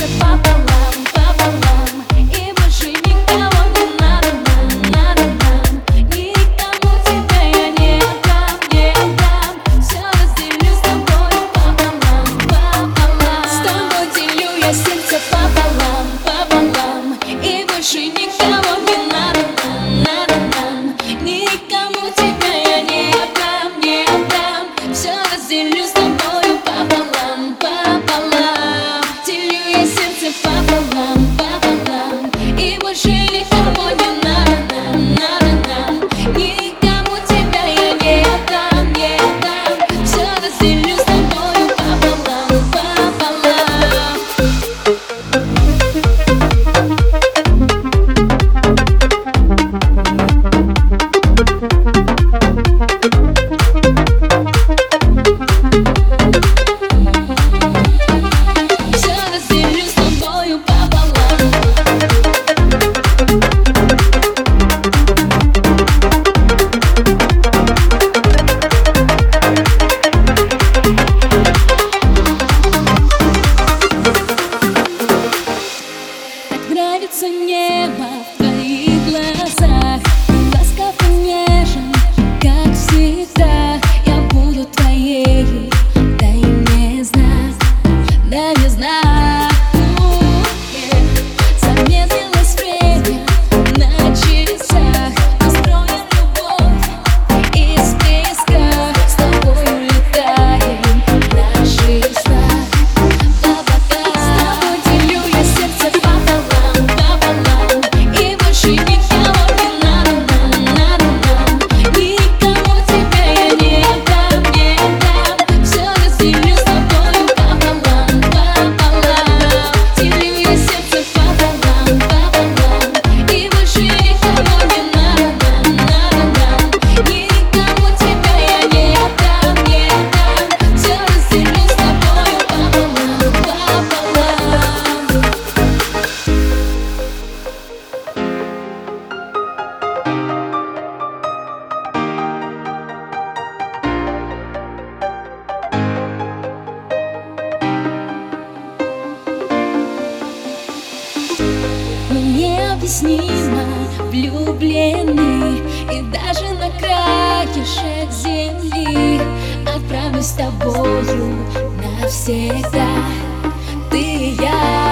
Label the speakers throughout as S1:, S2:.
S1: goodbye. необъяснимо влюблены И даже на краешек земли. Отправлюсь с тобою навсегда. Ты и я.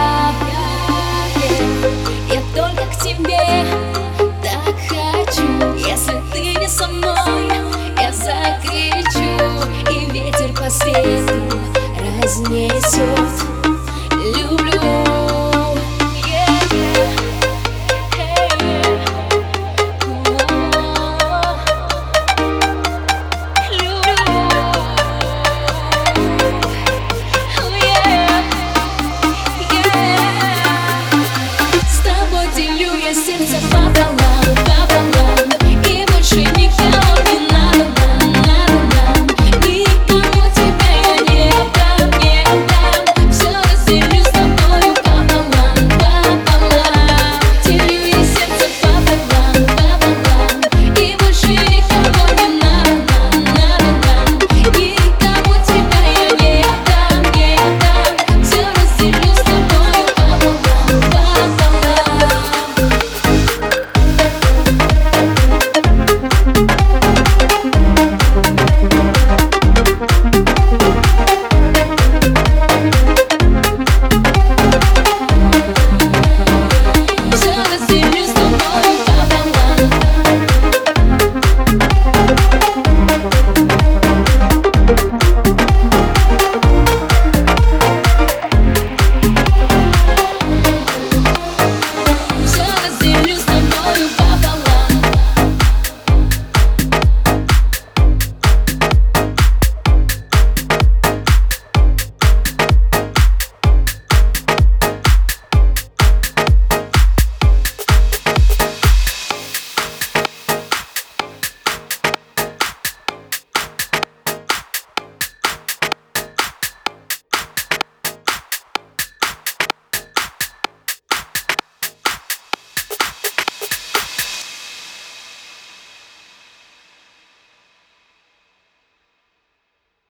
S1: It's a bubble.